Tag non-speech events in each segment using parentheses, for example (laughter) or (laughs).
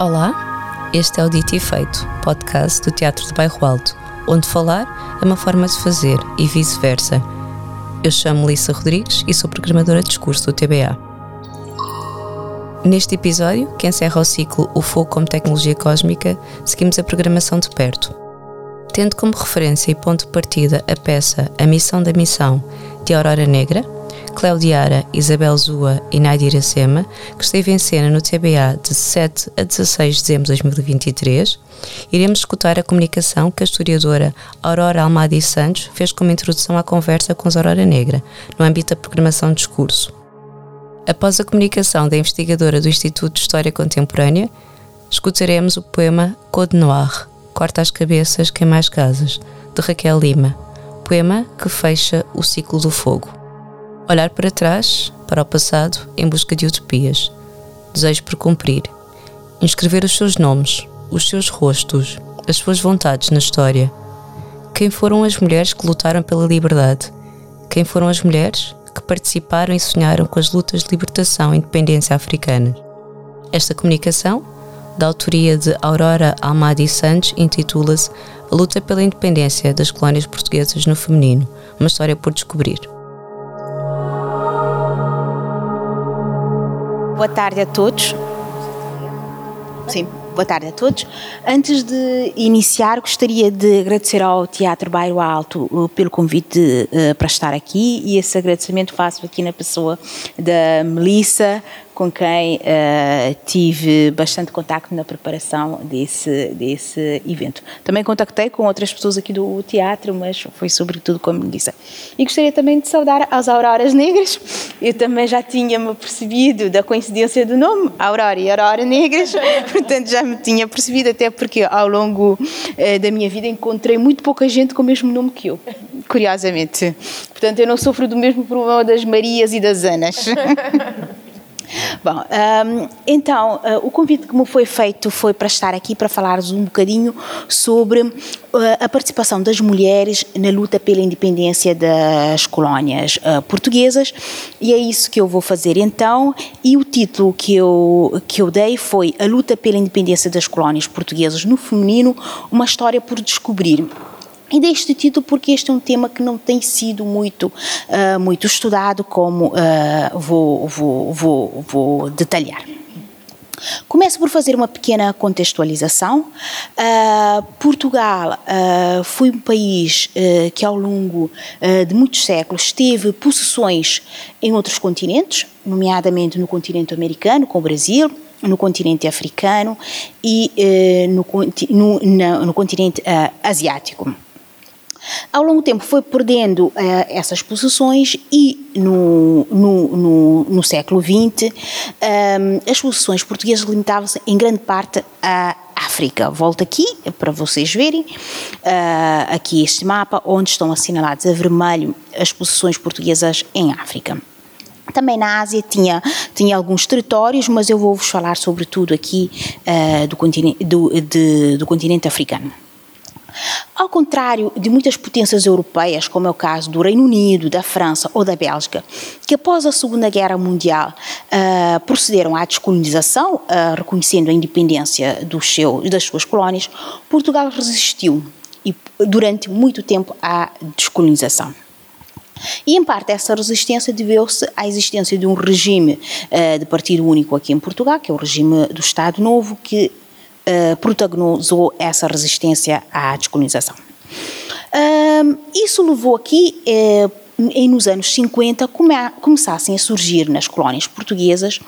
Olá, este é o Dito e Feito, podcast do Teatro de Bairro Alto, onde falar é uma forma de fazer e vice-versa. Eu chamo Lissa Rodrigues e sou programadora de discurso do TBA. Neste episódio, que encerra o ciclo O Fogo como Tecnologia Cósmica, seguimos a programação de perto. Tendo como referência e ponto de partida a peça A Missão da Missão, de Aurora Negra, Claudiara, Isabel Zua e Nadia Iracema, que esteve em cena no TBA de 7 a 16 de dezembro de 2023, iremos escutar a comunicação que a historiadora Aurora Almada Santos fez como introdução à conversa com os Aurora Negra, no âmbito da programação de discurso. Após a comunicação da investigadora do Instituto de História Contemporânea, escutaremos o poema Code Noir, Corta as Cabeças, Queima as Casas, de Raquel Lima, poema que fecha o ciclo do fogo. Olhar para trás, para o passado, em busca de utopias. Desejo por cumprir. Inscrever os seus nomes, os seus rostos, as suas vontades na história. Quem foram as mulheres que lutaram pela liberdade? Quem foram as mulheres que participaram e sonharam com as lutas de libertação e independência africanas? Esta comunicação, da autoria de Aurora Almadi Santos, intitula-se A Luta pela Independência das Colónias Portuguesas no Feminino, uma história por descobrir. Boa tarde a todos. Sim, boa tarde a todos. Antes de iniciar, gostaria de agradecer ao Teatro Bairro Alto uh, pelo convite uh, para estar aqui e esse agradecimento faço aqui na pessoa da Melissa, com quem uh, tive bastante contacto na preparação desse, desse evento. Também contactei com outras pessoas aqui do teatro, mas foi sobretudo com a Melissa. E gostaria também de saudar as Auroras Negras. Eu também já tinha-me percebido da coincidência do nome, Aurora e Aurora Negras, (laughs) portanto já me tinha percebido, até porque ao longo uh, da minha vida encontrei muito pouca gente com o mesmo nome que eu, curiosamente. Portanto, eu não sofro do mesmo problema das Marias e das Anas. (laughs) (laughs) Bom, um, então, uh, o convite que me foi feito foi para estar aqui para falar-vos um bocadinho sobre uh, a participação das mulheres na luta pela independência das colónias uh, portuguesas e é isso que eu vou fazer então. E o título que eu, que eu dei foi A Luta pela Independência das Colónias Portuguesas no Feminino, uma história por descobrir. E dei este título porque este é um tema que não tem sido muito, uh, muito estudado, como uh, vou, vou, vou, vou detalhar. Começo por fazer uma pequena contextualização. Uh, Portugal uh, foi um país uh, que, ao longo de muitos séculos, teve possessões em outros continentes, nomeadamente no continente americano, com o Brasil, no continente africano e no, no, no, continente asiático. Ao longo do tempo foi perdendo uh, essas posições e no, no, no, no século XX um, eh, as posições portuguesas limitavam-se em grande parte à África. Volto aqui para vocês verem, uh, aqui este mapa, onde estão assinaladas a vermelho as posições portuguesas em África. Também na Ásia tinha, tinha alguns territórios, mas eu vou-vos falar sobretudo aqui uh, do, continente, do, de, do continente africano. Ao contrário de muitas potências europeias, como é o caso do Reino Unido, da França ou da Bélgica, que após a Segunda Guerra Mundial uh, procederam à descolonização, uh, reconhecendo a independência dos seus, das suas colónias, Portugal resistiu e, durante muito tempo à descolonização. E, em parte, essa resistência deveu-se à existência de um regime uh, de partido único aqui em Portugal, que é o regime do Estado Novo, que uh, protagonizou essa resistência à descolonização. Isso levou aqui, uh, em, nos anos 50, come, começassem a surgir nas colónias portuguesas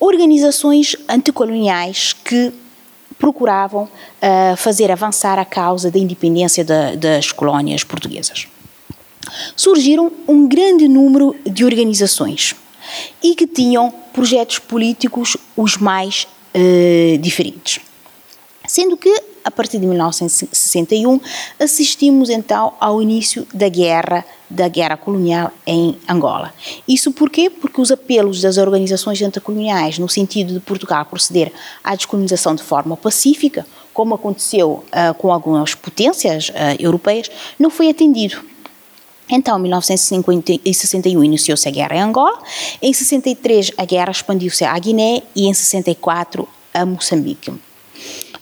organizações anticoloniais que procuravam uh, fazer avançar a causa da independência da, das colónias portuguesas. Surgiram um grande número de organizações e que tinham projetos políticos os mais uh, diferentes. Sendo que, a partir de 1961, assistimos então ao início da guerra, da guerra colonial em Angola. Isso porquê? Porque os apelos das organizações anticoloniais no sentido de Portugal proceder à descolonização de forma pacífica, como aconteceu uh, com algumas potências uh, europeias, não foi atendido. Então, em 1961 iniciou-se a guerra em Angola, em 63 a guerra expandiu-se à Guiné e em 64 a Moçambique.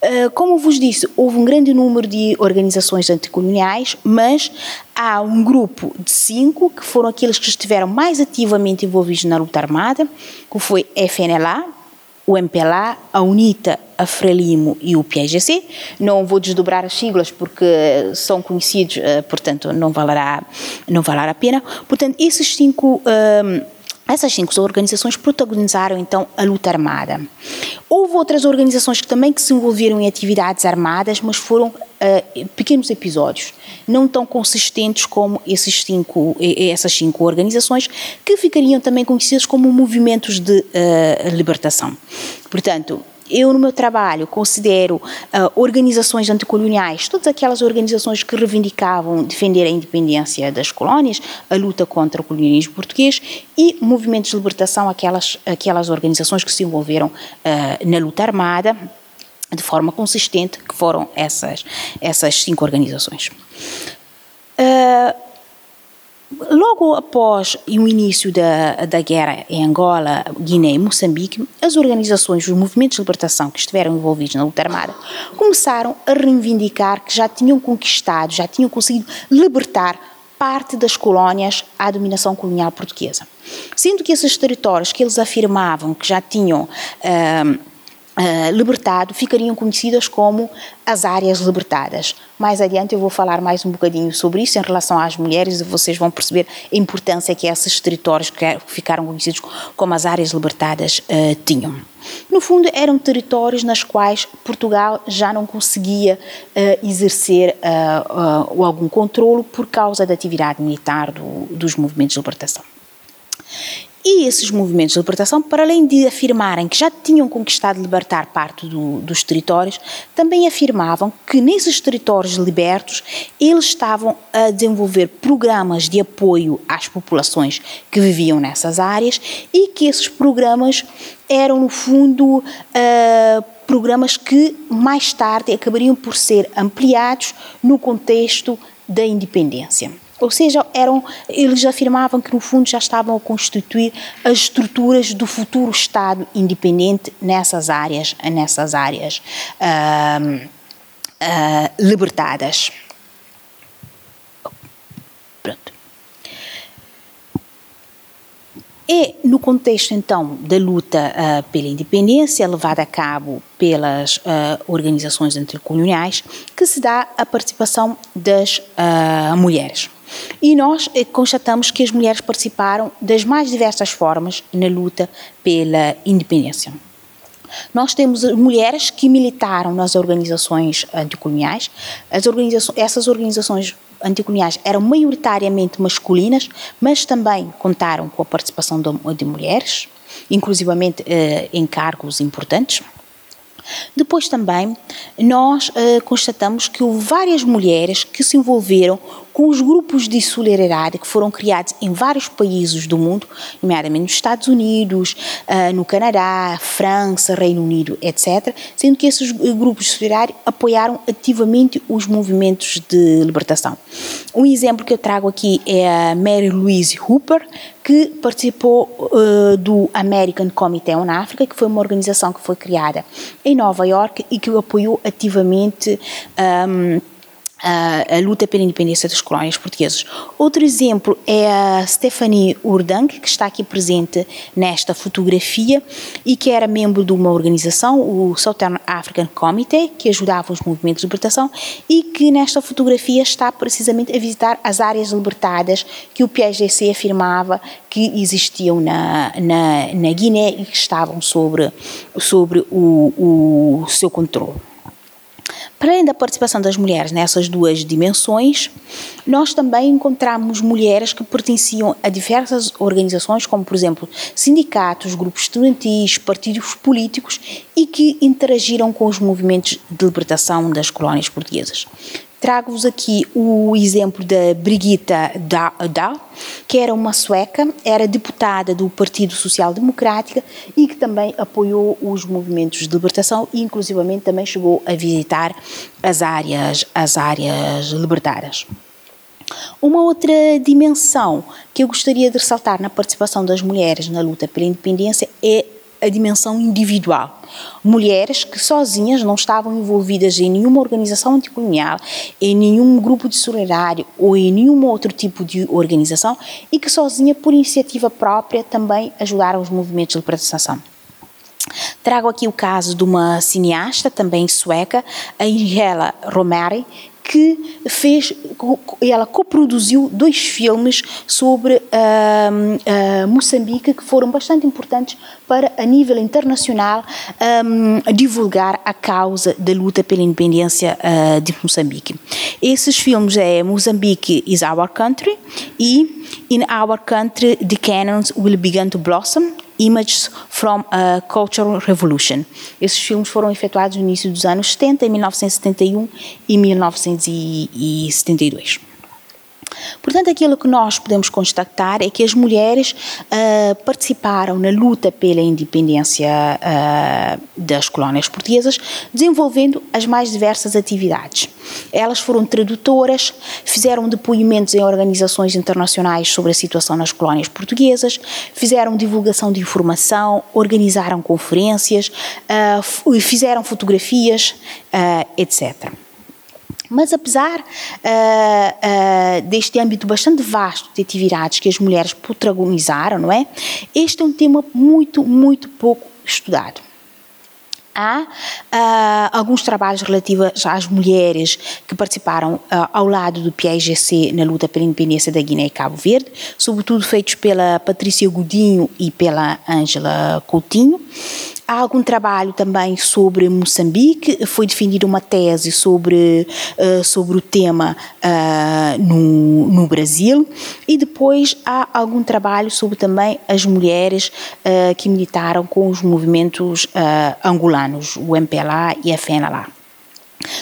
Uh, como vos disse, houve um grande número de organizações anticoloniais, mas há um grupo de cinco que foram aqueles que estiveram mais ativamente envolvidos na luta armada, que foi FNLA, o MPLA, a UNITA, a Frelimo e o PIGC. Não vou desdobrar as siglas porque são conhecidos, uh, portanto não valerá, não valerá a pena. Portanto, esses cinco uh, essas cinco organizações protagonizaram então a luta armada. Houve outras organizações que também que se envolveram em atividades armadas, mas foram uh, pequenos episódios, não tão consistentes como esses cinco, essas cinco organizações, que ficariam também conhecidas como movimentos de uh, libertação. Portanto, eu, no meu trabalho, considero uh, organizações anticoloniais, todas aquelas organizações que reivindicavam defender a independência das colónias, a luta contra o colonialismo português e movimentos de libertação, aquelas, aquelas organizações que se envolveram uh, na luta armada de forma consistente, que foram essas, essas cinco organizações. Uh, Logo após o início da, da guerra em Angola, Guiné e Moçambique, as organizações, os movimentos de libertação que estiveram envolvidos na luta armada, começaram a reivindicar que já tinham conquistado, já tinham conseguido libertar parte das colónias à dominação colonial portuguesa. Sendo que esses territórios que eles afirmavam que já tinham. Uh, Uh, libertado ficariam conhecidas como as áreas libertadas. Mais adiante eu vou falar mais um bocadinho sobre isso em relação às mulheres e vocês vão perceber a importância que esses territórios que ficaram conhecidos como as áreas libertadas uh, tinham. No fundo, eram territórios nas quais Portugal já não conseguia uh, exercer algum controlo por causa da atividade militar do, dos movimentos de libertação. E esses movimentos de libertação, para além de afirmarem que já tinham conquistado libertar parte do, dos territórios, também afirmavam que nesses territórios libertos eles estavam a desenvolver programas de apoio às populações que viviam nessas áreas e que esses programas eram, no fundo, uh, programas que mais tarde acabariam por ser ampliados no contexto da independência. Ou seja, eram, eles afirmavam que no fundo já estavam a constituir as estruturas do futuro Estado independente nessas áreas, nessas áreas uh, uh, libertadas. Pronto. E no contexto então da luta uh, pela independência levada a cabo pelas uh, organizações anticoloniais, que se dá a participação das uh, mulheres. E nós eh, constatamos que as mulheres participaram das mais diversas formas na luta pela independência. Nós temos mulheres que militaram nas organizações anticoloniais. As organizações, essas organizações anticoloniais eram maioritariamente masculinas, mas também contaram com a participação de, de mulheres, inclusivamente eh, em cargos importantes. Depois também nós uh, constatamos que houve várias mulheres que se envolveram com os grupos de solidariedade que foram criados em vários países do mundo, nomeadamente nos Estados Unidos, uh, no Canadá, França, Reino Unido, etc., sendo que esses grupos de solidariedade apoiaram ativamente os movimentos de libertação. Um exemplo que eu trago aqui é a Mary Louise Hooper, que participou uh, do American Committee on Africa, que foi uma organização que foi criada em Nova York e que apoiou ativamente um, a, luta pela independência das colónias portuguesas. Outro exemplo é a Stephanie Urdang, que está aqui presente nesta fotografia e que era membro de uma organização, o Southern African Committee, que ajudava os movimentos de libertação e que nesta fotografia está precisamente a visitar as áreas libertadas que o PSGC afirmava que existiam na, na, na Guiné e que estavam sobre, sobre o, o seu controle. Para além da participação das mulheres nessas duas dimensões, nós também encontramos mulheres que pertenciam a diversas organizações, como por exemplo sindicatos, grupos estudantis, partidos políticos e que interagiram com os movimentos de libertação das colónias portuguesas. Trago-vos aqui o exemplo da Brigitta Dahl, que era uma sueca, era deputada do Partido Social Democrático e que também apoiou os movimentos de libertação e inclusivamente também chegou a visitar as áreas, as áreas libertadas. Uma outra dimensão que eu gostaria de ressaltar na participação das mulheres na luta pela independência é a dimensão individual. Mulheres que sozinhas não estavam envolvidas em nenhuma organização anticolonial, em nenhum grupo de solidariedade ou em nenhum outro tipo de organização e que sozinha, por iniciativa própria, também ajudaram os movimentos de libertação. Trago aqui o caso de uma cineasta, também sueca, a Angela Romari, que fez, ela coproduziu dois filmes sobre uh, Moçambique que foram bastante importantes para, a nível internacional, um, divulgar a causa da luta pela independência uh, de Moçambique. Esses filmes é Mozambique is Our Country e In Our Country the Cannons Will Begin to Blossom Images from a Cultural Revolution. Esses filmes foram efetuados no início dos anos 70, em 1971 e 1972. Portanto, aquilo que nós podemos constatar é que as mulheres uh, participaram na luta pela independência uh, das colónias portuguesas, desenvolvendo as mais diversas atividades. Elas foram tradutoras, fizeram depoimentos em organizações internacionais sobre a situação nas colónias portuguesas, fizeram divulgação de informação, organizaram conferências, uh, fizeram fotografias, etc. Mas apesar uh, uh, deste âmbito bastante vasto de atividades que as mulheres protagonizaram, não é? Este é um tema muito, muito pouco estudado. Há uh, alguns trabalhos relativos às mulheres que participaram uh, ao lado do PIGC na luta pela independência da Guiné e Cabo Verde, sobretudo feitos pela Patrícia Godinho e pela Ângela Coutinho. Há algum trabalho também sobre Moçambique, foi defendida uma tese sobre, uh, sobre o tema uh, no, no Brasil, e depois há algum trabalho sobre também as mulheres uh, que militaram com os movimentos angolanos, o MPLA e a FENALA.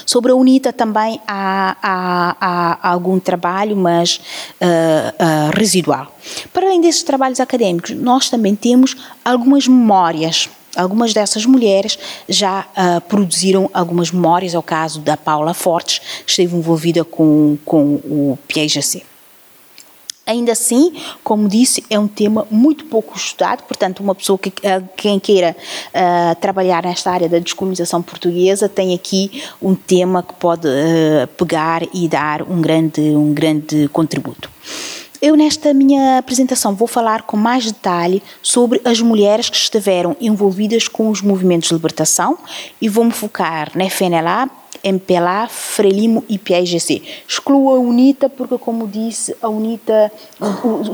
Sobre a UNITA também há, há, há algum trabalho, mas uh, uh, residual. Para além desses trabalhos acadêmicos, nós também temos algumas memórias Algumas dessas mulheres já uh, produziram algumas memórias, é o caso da Paula Fortes, que esteve envolvida com, com o PIGC. Ainda assim, como disse, é um tema muito pouco estudado, portanto, uma pessoa que uh, quem queira uh, trabalhar nesta área da descolonização portuguesa tem aqui um tema que pode pegar e dar um grande, um grande contributo. Eu, nesta minha apresentação, vou falar com mais detalhe sobre as mulheres que estiveram envolvidas com os movimentos de libertação e vou-me focar na FNLA, MPLA, Frelimo e PIGC. Excluo a UNITA porque, como disse, a UNITA,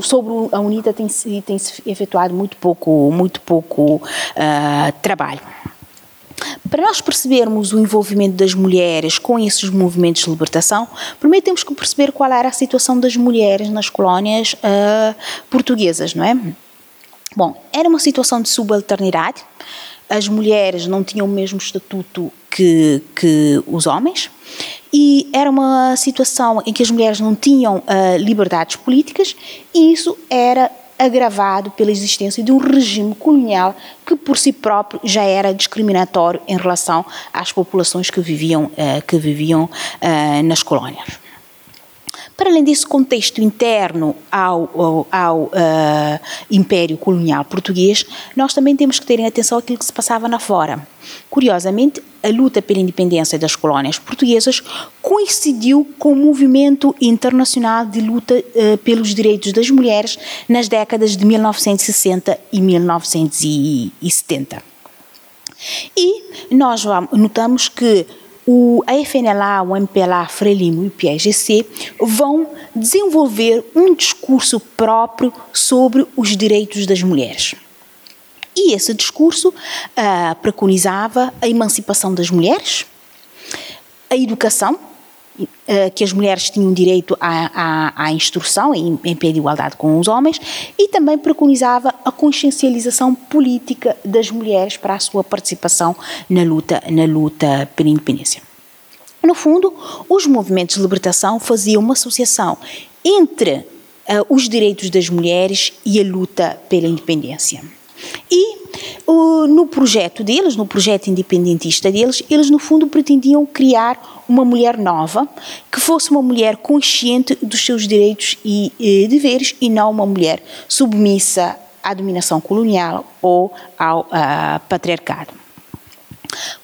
sobre a UNITA tem-se tem efetuado muito pouco, muito pouco uh, trabalho. Para nós percebermos o envolvimento das mulheres com esses movimentos de libertação, primeiro temos que perceber qual era a situação das mulheres nas colónias uh, portuguesas, não é? Bom, era uma situação de subalternidade, as mulheres não tinham o mesmo estatuto que, que os homens, e era uma situação em que as mulheres não tinham uh, liberdades políticas, e isso era agravado pela existência de um regime colonial que por si próprio já era discriminatório em relação às populações que viviam, uh, que viviam uh, nas colónias. Para além desse contexto interno ao, ao, ao uh, Império Colonial Português, nós também temos que ter em atenção aquilo que se passava na fora. Curiosamente, a luta pela independência das colónias portuguesas coincidiu com o movimento internacional de luta uh, pelos direitos das mulheres nas décadas de 1960 e 1970. E nós notamos que o, FNLA, o MPLA, Frelimo e o PIGC vão desenvolver um discurso próprio sobre os direitos das mulheres. E esse discurso uh, preconizava a emancipação das mulheres, a educação, que as mulheres tinham direito à, à, à instrução em, em pé de igualdade com os homens, e também preconizava a consciencialização política das mulheres para a sua participação na luta, na luta pela independência. No fundo, os movimentos de libertação faziam uma associação entre uh, os direitos das mulheres e a luta pela independência. E no projeto deles, no projeto independentista deles, eles no fundo pretendiam criar uma mulher nova, que fosse uma mulher consciente dos seus direitos e, e deveres e não uma mulher submissa à dominação colonial ou ao uh, patriarcado.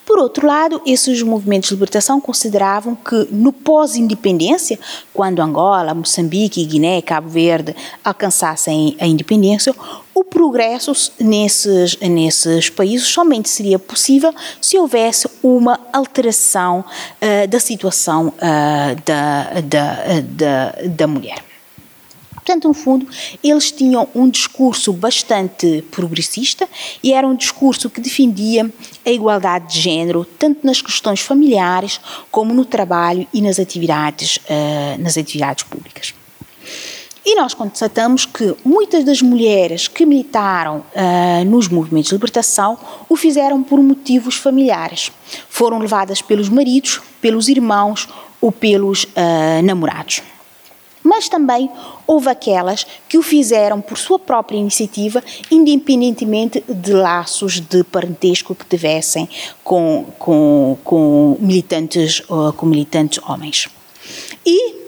Por outro lado, esses movimentos de libertação consideravam que no pós-independência, quando Angola, Moçambique, Guiné e Cabo Verde alcançassem a independência, o progresso nesses, nesses países somente seria possível se houvesse uma alteração uh, da situação uh, da, da, da, da mulher. Portanto, no fundo, eles tinham um discurso bastante progressista e era um discurso que defendia a igualdade de género, tanto nas questões familiares como no trabalho e nas atividades, uh, nas atividades públicas. E nós constatamos que muitas das mulheres que militaram uh, nos movimentos de libertação o fizeram por motivos familiares. Foram levadas pelos maridos, pelos irmãos ou pelos uh, namorados mas também houve aquelas que o fizeram por sua própria iniciativa, independentemente de laços de parentesco que tivessem com, com, com, militantes, uh, com militantes homens. E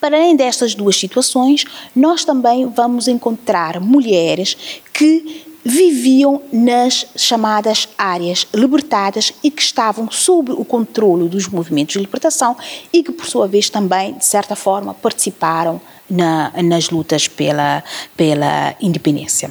para além destas duas situações, nós também vamos encontrar mulheres que viviam nas chamadas áreas libertadas e que estavam sob o controle dos movimentos de libertação e que, por sua vez, também, de certa forma, participaram na, nas lutas pela, pela independência.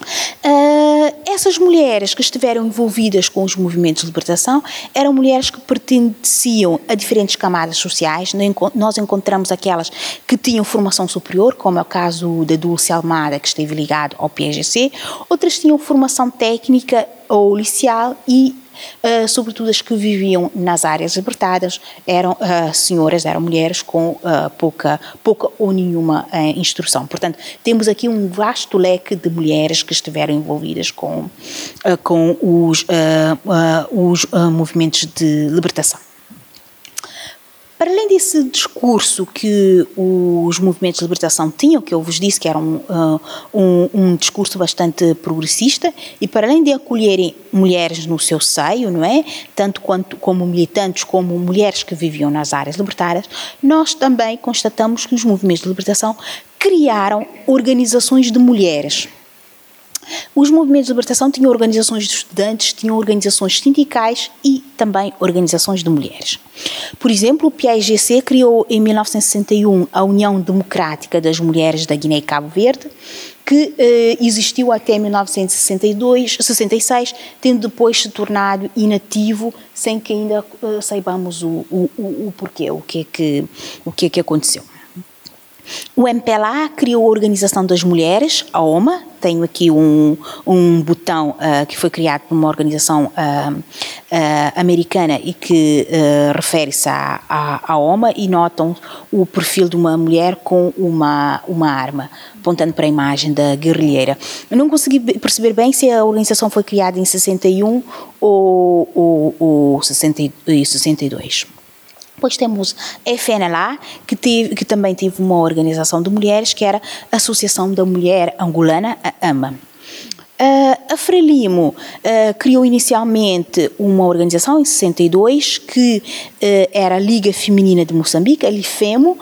Uh, essas mulheres que estiveram envolvidas com os movimentos de libertação eram mulheres que pertenciam a diferentes camadas sociais. Nós encontramos aquelas que tinham formação superior, como é o caso da Dulce Almada, que esteve ligado ao PGC, outras tinham formação técnica ou liceal e uh, sobretudo as que viviam nas áreas libertadas, eram uh, senhoras, eram mulheres com uh, pouca, pouca ou nenhuma instrução. Portanto, temos aqui um vasto leque de mulheres que estiveram envolvidas com, com os, os movimentos de libertação. Para além desse discurso que os movimentos de libertação tinham, que eu vos disse que era um, uh, um, um, discurso bastante progressista, e para além de acolherem mulheres no seu seio, não é? Tanto quanto como militantes, como mulheres que viviam nas áreas libertárias, nós também constatamos que os movimentos de libertação criaram organizações de mulheres os movimentos de libertação tinham organizações de estudantes, tinham organizações sindicais e também organizações de mulheres. Por exemplo, o PAIGC criou em 1961 a União Democrática das Mulheres da Guiné e Cabo Verde, que eh, existiu até 1962, 66, tendo depois se tornado inativo, sem que ainda eh, saibamos o, o, o porquê, o que é que, o que, é que aconteceu. O MPLA criou a Organização das Mulheres, a OMA, tenho aqui um, um botão uh, que foi criado por uma organização uh, uh, americana e que refere-se à, à, à, OMA e notam o perfil de uma mulher com uma, uma arma, apontando para a imagem da guerrilheira. Eu não consegui perceber bem se a organização foi criada em 61 ou, ou, ou 62. Depois temos a FNLA, que, teve, que também teve uma organização de mulheres, que era a Associação da Mulher Angolana, a AMA. Uh, a Frelimo uh, criou inicialmente uma organização em 62 que uh, era a Liga Feminina de Moçambique, a LIFEMO,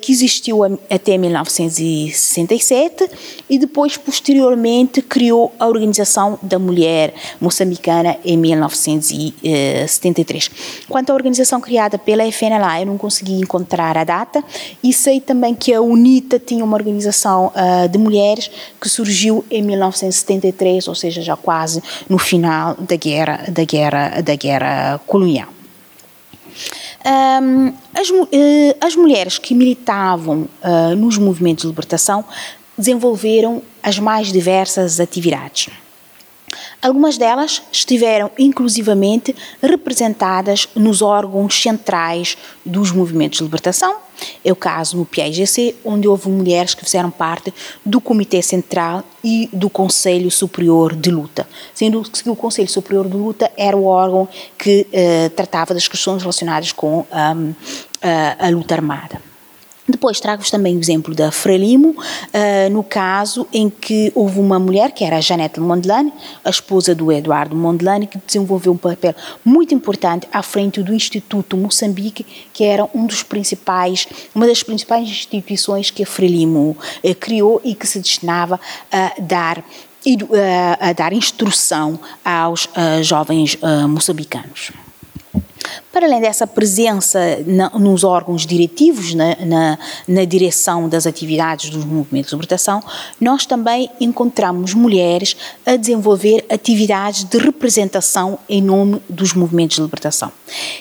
que existiu até 1967 e depois, posteriormente, criou a Organização da Mulher Moçambicana em 1973. Quanto à organização criada pela FNLA, eu não consegui encontrar a data e sei também que a UNITA tinha uma organização de mulheres que surgiu em 1973 ou seja, já quase no final da guerra, da guerra, da guerra colonial. Um, as, uh, as, mulheres que militavam uh, nos movimentos de libertação desenvolveram as mais diversas atividades. Algumas delas estiveram inclusivamente representadas nos órgãos centrais dos movimentos de libertação. É o caso no PIGC, onde houve mulheres que fizeram parte do Comitê Central e do Conselho Superior de Luta, sendo que o Conselho Superior de Luta era o órgão que eh, tratava das questões relacionadas com um, a, a luta armada. Depois trago-vos também o exemplo da Frelimo, uh, no caso em que houve uma mulher, que era a Janete Mondlane, a esposa do Eduardo Mondlane, que desenvolveu um papel muito importante à frente do Instituto Moçambique, que era um dos principais, uma das principais instituições que a Frelimo uh, criou e que se destinava a dar a dar instrução aos uh, jovens moçambicanos. Para além dessa presença na, nos órgãos diretivos, na, na, na, direção das atividades dos movimentos de libertação, nós também encontramos mulheres a desenvolver atividades de representação em nome dos movimentos de libertação.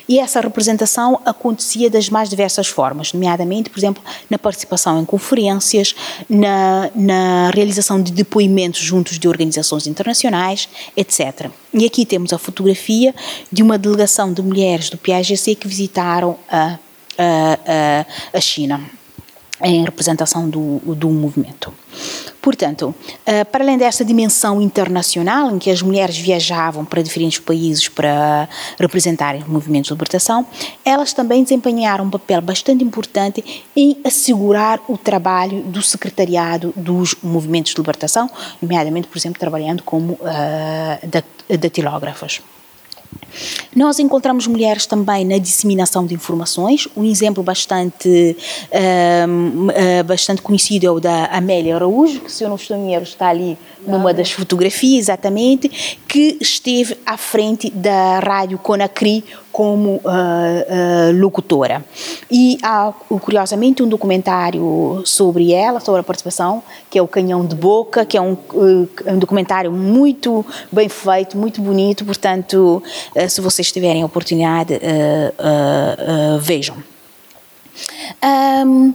E essa representação acontecia das mais diversas formas, nomeadamente, por exemplo, na participação em conferências, na, na realização de depoimentos juntos de organizações internacionais, etc. E aqui temos a fotografia de uma delegação de mulheres do PAGC que visitaram a, a, a China em representação do, do movimento. Portanto, uh, para além dessa dimensão internacional, em que as mulheres viajavam para diferentes países para representarem os movimentos de libertação, elas também desempenharam um papel bastante importante em assegurar o trabalho do secretariado dos movimentos de libertação, nomeadamente, por exemplo, trabalhando como uh, datilógrafas. Nós encontramos mulheres também na disseminação de informações. Um exemplo bastante, uh, bastante conhecido é o da Amélia Araújo, que, se eu não estou em erro, está ali numa das fotografias, exatamente, que esteve à frente da Rádio Conacri como uh, uh, locutora. E há, curiosamente, um documentário sobre ela, sobre a participação, que é o Canhão de Boca, que é um, um documentário muito bem feito, muito bonito, portanto, se vocês tiverem oportunidade, vejam. Um,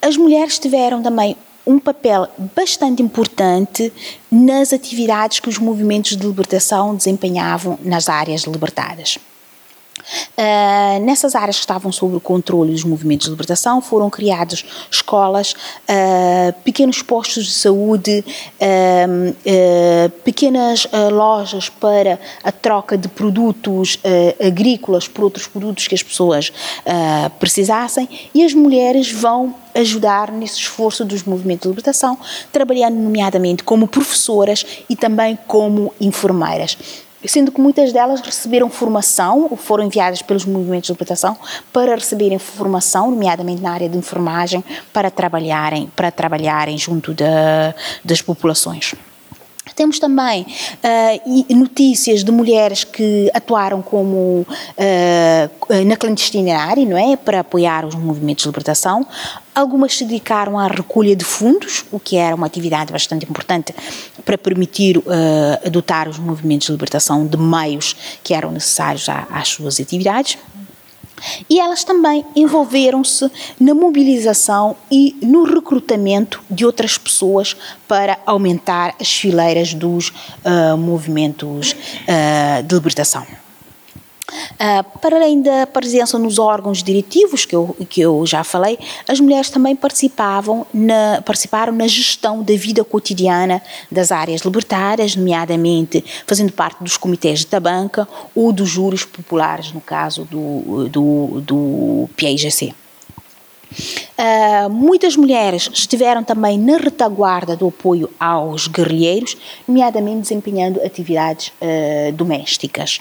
as mulheres tiveram também um papel bastante importante nas atividades que os movimentos de libertação desempenhavam nas áreas libertadas. Uh, nessas áreas que estavam sob o controle dos movimentos de libertação foram criadas escolas, uh, pequenos postos de saúde, uh, pequenas lojas para a troca de produtos agrícolas por outros produtos que as pessoas precisassem. E as mulheres vão ajudar nesse esforço dos movimentos de libertação, trabalhando nomeadamente como professoras e também como enfermeiras sendo que muitas delas receberam formação, ou foram enviadas pelos movimentos de libertação para receberem formação, nomeadamente na área de enfermagem, para trabalharem, para trabalharem junto da, das populações. Temos também uh, notícias de mulheres que atuaram como uh, na clandestinidade, não é, para apoiar os movimentos de libertação. Algumas se dedicaram à recolha de fundos, o que era uma atividade bastante importante para permitir uh, adotar os movimentos de libertação de meios que eram necessários às suas atividades. E elas também envolveram-se na mobilização e no recrutamento de outras pessoas para aumentar as fileiras dos uh, movimentos uh, de libertação. Uh, para além da presença nos órgãos diretivos, que eu, que eu já falei, as mulheres também participavam na, participaram na gestão da vida cotidiana das áreas libertárias, nomeadamente fazendo parte dos comitês de tabanca ou dos júris populares, no caso do, do, do PIGC. Uh, muitas mulheres estiveram também na retaguarda do apoio aos guerrilheiros, nomeadamente desempenhando atividades uh, domésticas.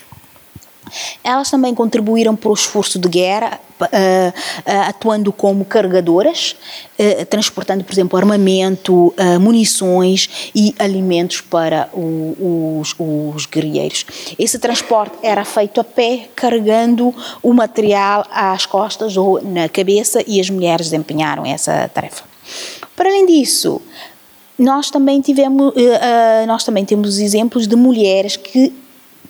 Elas também contribuíram para o esforço de guerra, uh, uh, atuando como carregadoras, uh, transportando, por exemplo, armamento, munições e alimentos para os, os guerrilheiros. Esse transporte era feito a pé, carregando o material às costas ou na cabeça, e as mulheres desempenharam essa tarefa. Para além disso, nós também tivemos, nós também temos exemplos de mulheres que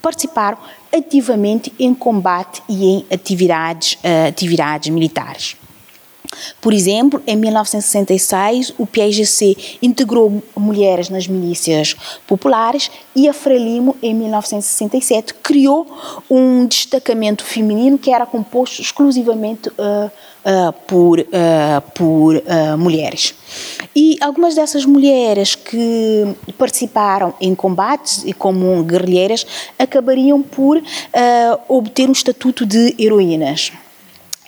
participaram ativamente em combate e em atividades, uh, atividades militares. Por exemplo, em 1966, o PIGC integrou mulheres nas milícias populares e a Frelimo, em 1967, criou um destacamento feminino que era composto exclusivamente uh, uh, por, uh, por mulheres. E algumas dessas mulheres que participaram em combates e como guerrilheiras acabariam por obter um estatuto de heroínas.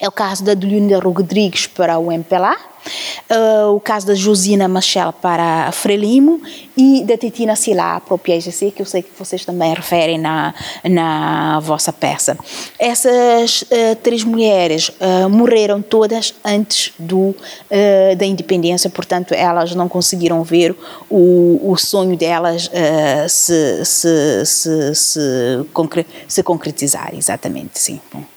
É o caso da Delinda Rodrigues para o MPLA, uh, o caso da Josina Machel para a Frelimo e da Titina Silá para o PIGC, que eu sei que vocês também referem na, na vossa peça. Essas uh, três mulheres uh, morreram todas antes do, da independência, portanto, elas não conseguiram ver o, o sonho delas se, se, se, se, concre se concretizar, exatamente, sim. Bom.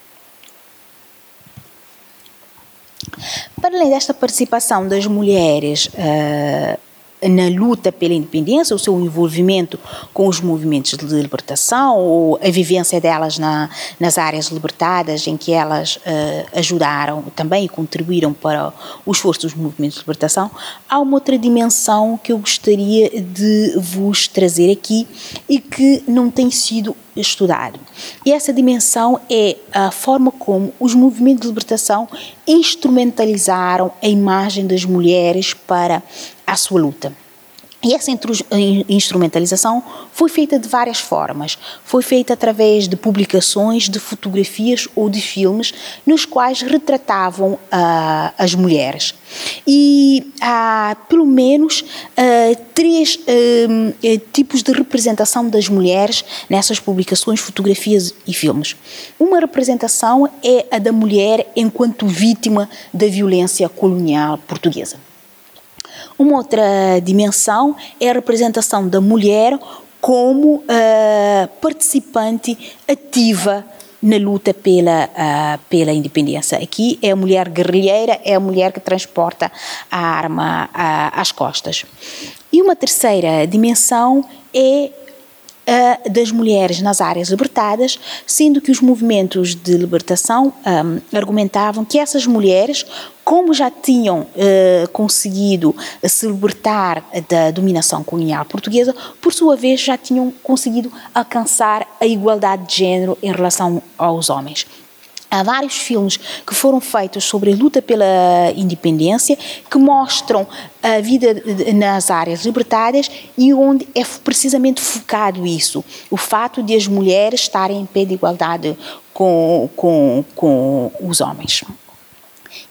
Para além desta participação das mulheres uh, na luta pela independência, o seu envolvimento com os movimentos de libertação, ou a vivência delas na, nas áreas libertadas, em que elas uh, ajudaram também e contribuíram para o esforço dos movimentos de libertação, há uma outra dimensão que eu gostaria de vos trazer aqui e que não tem sido estudado. E essa dimensão é a forma como os movimentos de libertação instrumentalizaram a imagem das mulheres para a sua luta. E essa instrumentalização foi feita de várias formas. Foi feita através de publicações, de fotografias ou de filmes nos quais retratavam uh, as mulheres. E há pelo menos uh, três uh, tipos de representação das mulheres nessas publicações, fotografias e filmes. Uma representação é a da mulher enquanto vítima da violência colonial portuguesa. Uma outra dimensão é a representação da mulher como uh, participante ativa na luta pela, uh, pela independência. Aqui é a mulher guerrilheira, é a mulher que transporta a arma uh, às costas. E uma terceira dimensão é uh, das mulheres nas áreas libertadas, sendo que os movimentos de libertação um, argumentavam que essas mulheres, como já tinham uh, conseguido se libertar da dominação colonial portuguesa, por sua vez já tinham conseguido alcançar a igualdade de género em relação aos homens. Há vários filmes que foram feitos sobre a luta pela independência que mostram a vida nas áreas libertárias e onde é precisamente focado isso, o fato de as mulheres estarem em pé de igualdade com, com, com os homens.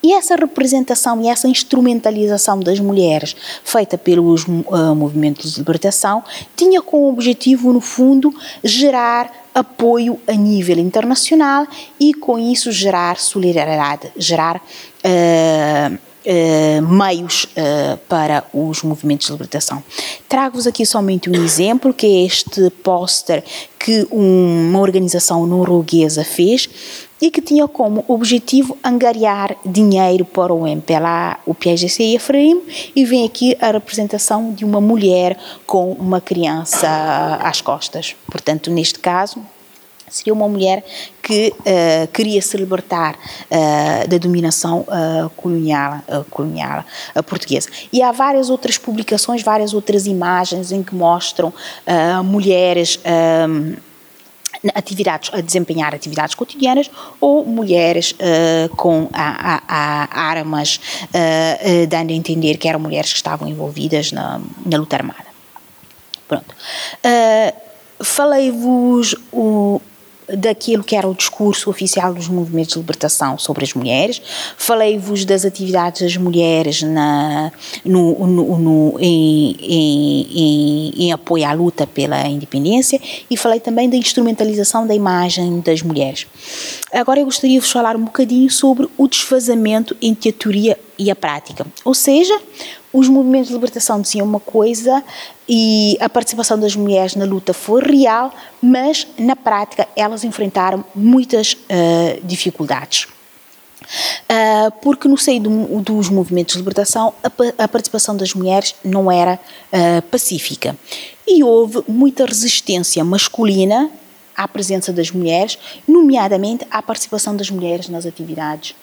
E essa representação e essa instrumentalização das mulheres feita pelos uh, movimentos de libertação tinha como objetivo, no fundo, gerar apoio a nível internacional e, com isso, gerar solidariedade, gerar uh, uh, meios uh, para os movimentos de libertação. Trago-vos aqui somente um exemplo, que é este póster que uma organização norueguesa fez e que tinha como objetivo angariar dinheiro para o MPLA, o PSGC e a FREIM, e vem aqui a representação de uma mulher com uma criança às costas. Portanto, neste caso, seria uma mulher que uh, queria se libertar uh, da dominação uh, colonial, colonial portuguesa. E há várias outras publicações, várias outras imagens em que mostram mulheres atividades a desempenhar atividades cotidianas ou mulheres uh, com a, a, a armas uh, uh, dando a entender que eram mulheres que estavam envolvidas na, na luta armada. Pronto. Falei-vos daquilo que era o discurso oficial dos movimentos de libertação sobre as mulheres, falei-vos das atividades das mulheres na, no, no, no em, em, em, em, apoio à luta pela independência e falei também da instrumentalização da imagem das mulheres. Agora eu gostaria de vos falar um bocadinho sobre o desfazamento entre a teoria e a prática, ou seja, os movimentos de libertação diziam uma coisa e a participação das mulheres na luta foi real, mas na prática elas enfrentaram muitas uh, dificuldades. Uh, porque no seio do, dos movimentos de libertação a, a, participação das mulheres não era uh, pacífica e houve muita resistência masculina à presença das mulheres, nomeadamente à participação das mulheres nas atividades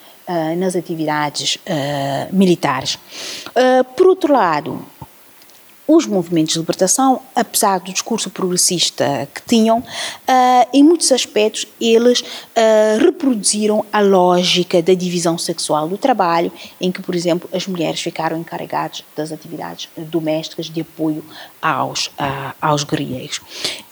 nas atividades uh, militares. Uh, por outro lado, os movimentos de libertação, apesar do discurso progressista que tinham, uh, em muitos aspectos eles uh, reproduziram a lógica da divisão sexual do trabalho, em que, por exemplo, as mulheres ficaram encarregadas das atividades domésticas de apoio aos, uh, aos guerrilheiros.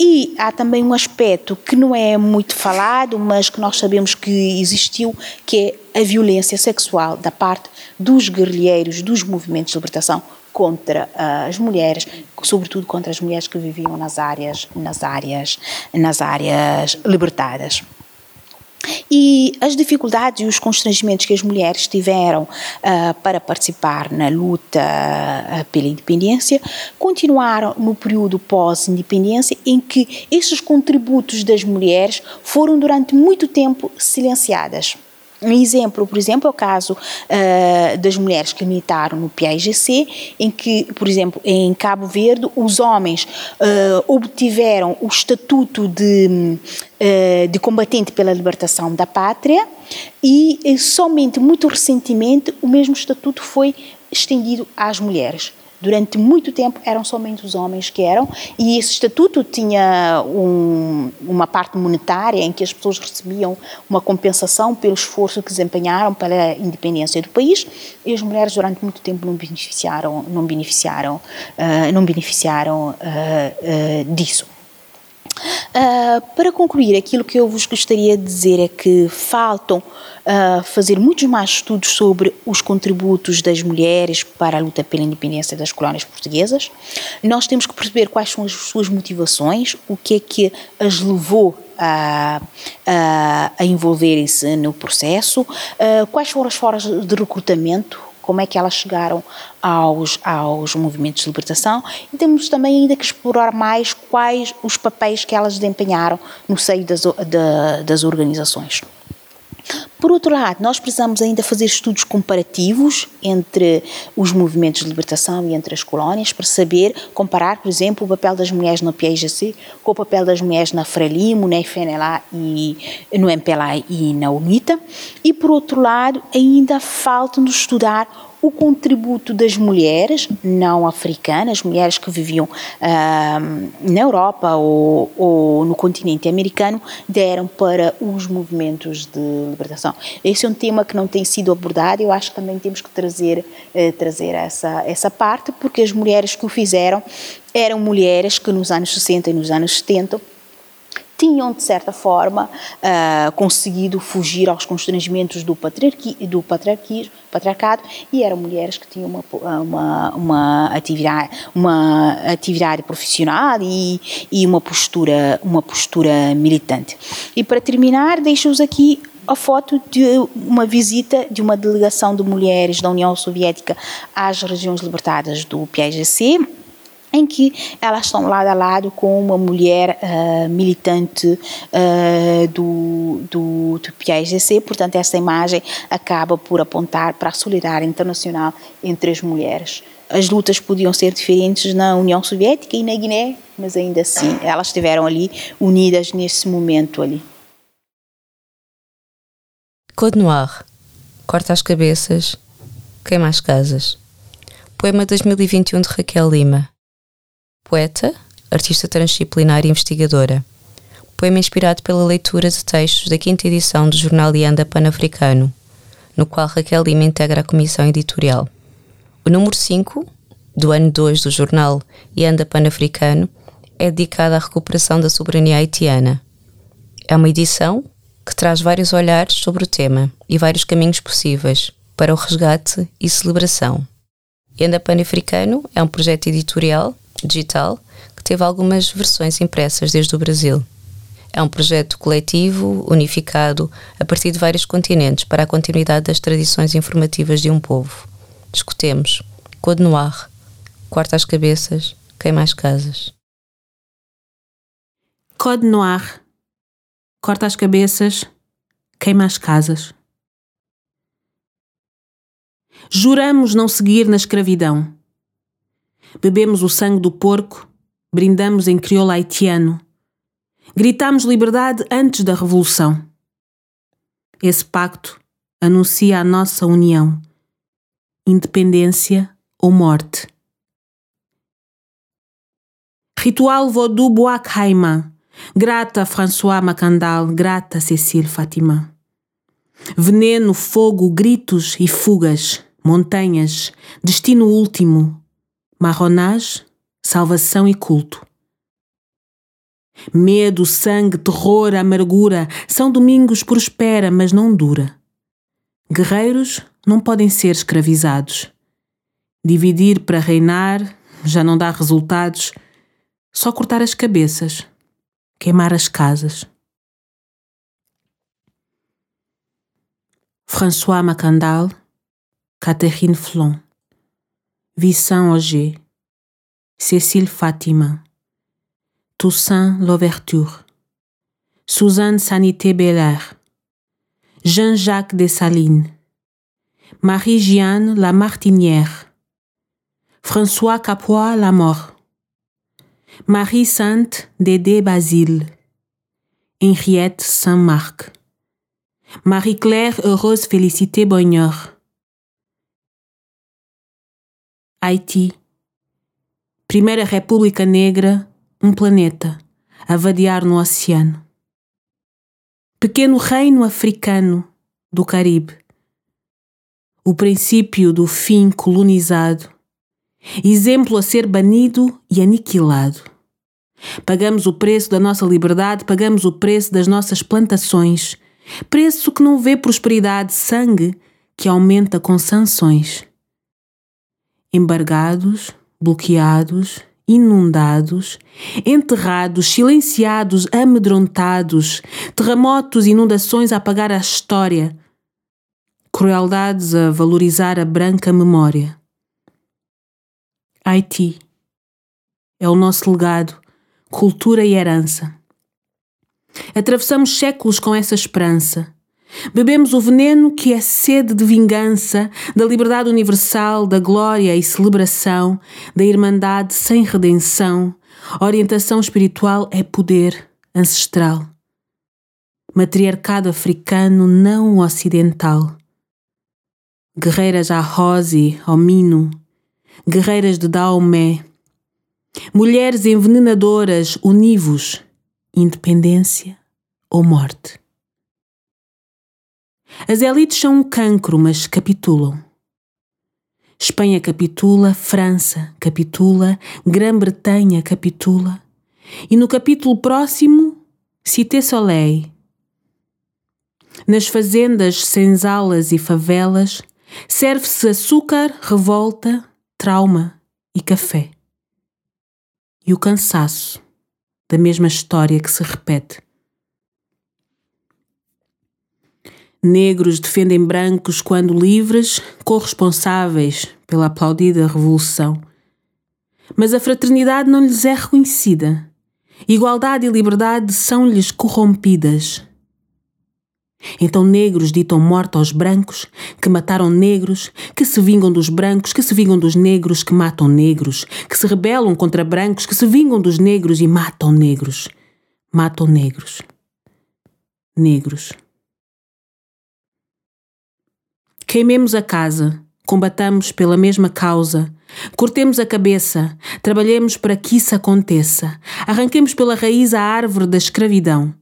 E há também um aspecto que não é muito falado, mas que nós sabemos que existiu, que é a violência sexual da parte dos guerrilheiros dos movimentos de libertação contra uh, as mulheres, sobretudo contra as mulheres que viviam nas áreas, nas áreas, nas áreas libertadas. E as dificuldades e os constrangimentos que as mulheres tiveram uh, para participar na luta uh, pela independência continuaram no período pós-independência, em que esses contributos das mulheres foram durante muito tempo silenciadas. Um exemplo, por exemplo, é o caso uh, das mulheres que militaram no PAIGC, em que, por exemplo, em Cabo Verde, os homens uh, obtiveram o estatuto de, uh, de combatente pela libertação da pátria e somente muito recentemente o mesmo estatuto foi estendido às mulheres. Durante muito tempo eram somente os homens que eram, e esse estatuto tinha um, uma parte monetária em que as pessoas recebiam uma compensação pelo esforço que desempenharam pela independência do país, e as mulheres durante muito tempo não beneficiaram, não beneficiaram, uh, não beneficiaram uh, uh, disso. Uh, para concluir, aquilo que eu vos gostaria de dizer é que faltam uh, fazer muitos mais estudos sobre os contributos das mulheres para a luta pela independência das colónias portuguesas. Nós temos que perceber quais são as suas motivações, o que é que as levou a, a, a envolverem-se no processo, uh, quais foram as formas de recrutamento, como é que elas chegaram aos, aos movimentos de libertação e temos também ainda que explorar mais quais os papéis que elas desempenharam no seio das, das organizações. Por outro lado, nós precisamos ainda fazer estudos comparativos entre os movimentos de libertação e entre as colónias para saber comparar, por exemplo, o papel das mulheres no PIGC com o papel das mulheres na Frelimo, na FNLA e no MPLA e na UNITA. E por outro lado, ainda falta-nos estudar o contributo das mulheres não africanas, mulheres que viviam uh, na Europa ou, ou, no continente americano, deram para os movimentos de libertação. Esse é um tema que não tem sido abordado, eu acho que também temos que trazer, uh, trazer essa, essa parte, porque as mulheres que o fizeram eram mulheres que nos anos 60 e nos anos 70 tinham, de certa forma, uh, conseguido fugir aos constrangimentos do, patriarqui, do patriarcado e eram mulheres que tinham uma, uma, uma, atividade, uma atividade profissional e, e uma, postura, uma postura militante. E para terminar, deixo-vos aqui a foto de uma visita de uma delegação de mulheres da União Soviética às regiões libertadas do PIGC em que elas estão lado a lado com uma mulher uh, militante uh, do, do, do PAIGC, portanto essa imagem acaba por apontar para a solidariedade internacional entre as mulheres. As lutas podiam ser diferentes na União Soviética e na Guiné, mas ainda assim elas estiveram ali unidas nesse momento ali. Code Noir, corta as cabeças, queima as casas. Poema 2021 de Raquel Lima poeta, artista transdisciplinar e investigadora. Poema inspirado pela leitura de textos da quinta edição do jornal Ianda Pan-Africano, no qual Raquel Lima integra a comissão editorial. O número 5, do ano 2 do jornal Ianda Pan-Africano, é dedicado à recuperação da soberania haitiana. É uma edição que traz vários olhares sobre o tema e vários caminhos possíveis para o resgate e celebração. Ianda Pan-Africano é um projeto editorial digital que teve algumas versões impressas desde o Brasil. É um projeto coletivo, unificado, a partir de vários continentes para a continuidade das tradições informativas de um povo. Discutemos Code Noir, Corta as Cabeças, Queima as Casas. Code Noir, Corta as Cabeças, Queima as Casas. Juramos não seguir na escravidão bebemos o sangue do porco, brindamos em crioulo haitiano, gritamos liberdade antes da revolução. Esse pacto anuncia a nossa união, independência ou morte. Ritual Vodou Boakhaima. Grata François Macandal, grata Cecile Fatima. Veneno, fogo, gritos e fugas, montanhas, destino último, marronage, salvação e culto. Medo, sangue, terror, amargura, São Domingos prospera, mas não dura. Guerreiros não podem ser escravizados. Dividir para reinar já não dá resultados. Só cortar as cabeças, queimar as casas. François Macandal, Catherine Flon, Vincent Auger, Cécile Fatima, Toussaint Louverture, Suzanne Sanité Belair, Jean-Jacques Dessalines, Marie-Jeanne Lamartinière, François Capois Lamort, Marie-Sainte Dédé Basile, Henriette Saint-Marc, Marie-Claire Heureuse Félicité Bonheur, Haiti, Primeira República Negra, um planeta, a vadear no oceano. Pequeno reino africano do Caribe, o princípio do fim colonizado, exemplo a ser banido e aniquilado. Pagamos o preço da nossa liberdade, pagamos o preço das nossas plantações, preço que não vê prosperidade, sangue que aumenta com sanções. Embargados, bloqueados, inundados, enterrados, silenciados, amedrontados, terremotos, inundações a apagar a história, crueldades a valorizar a branca memória. Haiti é o nosso legado, cultura e herança. Atravessamos séculos com essa esperança. Bebemos o veneno que é sede de vingança, da liberdade universal, da glória e celebração, da irmandade sem redenção. Orientação espiritual é poder ancestral. Matriarcado africano não ocidental. Guerreiras a Rose, ao Mino, guerreiras de Daomé, mulheres envenenadoras, univos, independência ou morte. As elites são um cancro, mas capitulam. Espanha capitula, França capitula, Grã-Bretanha capitula. E no capítulo próximo, Cité Soleil. Nas fazendas, senzalas e favelas, serve-se açúcar, revolta, trauma e café. E o cansaço da mesma história que se repete. Negros defendem brancos quando livres, corresponsáveis pela aplaudida revolução. Mas a fraternidade não lhes é reconhecida. Igualdade e liberdade são-lhes corrompidas. Então negros ditam morte aos brancos, que mataram negros, que se vingam dos brancos, que se vingam dos negros, que matam negros, que se rebelam contra brancos, que se vingam dos negros e matam negros. Matam negros. Negros. Queimemos a casa, combatamos pela mesma causa, cortemos a cabeça, trabalhemos para que isso aconteça, arranquemos pela raiz a árvore da escravidão.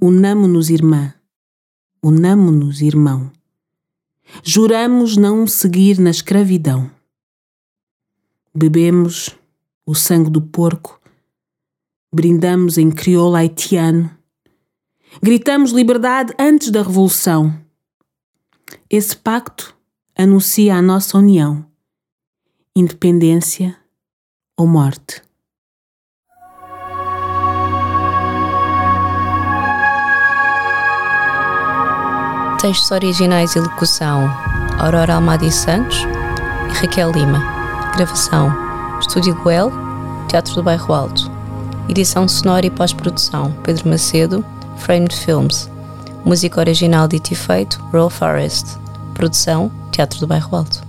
Unamo-nos, irmã, unamo-nos, irmão. Juramos não seguir na escravidão. Bebemos o sangue do porco, brindamos em crioulo haitiano, gritamos liberdade antes da revolução esse pacto anuncia a nossa união, independência ou morte. Textos originais e locução: Aurora Almada Santos e Raquel Lima. Gravação: Estúdio Goel, Teatro do Bairro Alto. Edição sonora e pós-produção: Pedro Macedo, Framed Films. Música original dito e feito, Roll Forest. Produção, Teatro do Bairro Alto.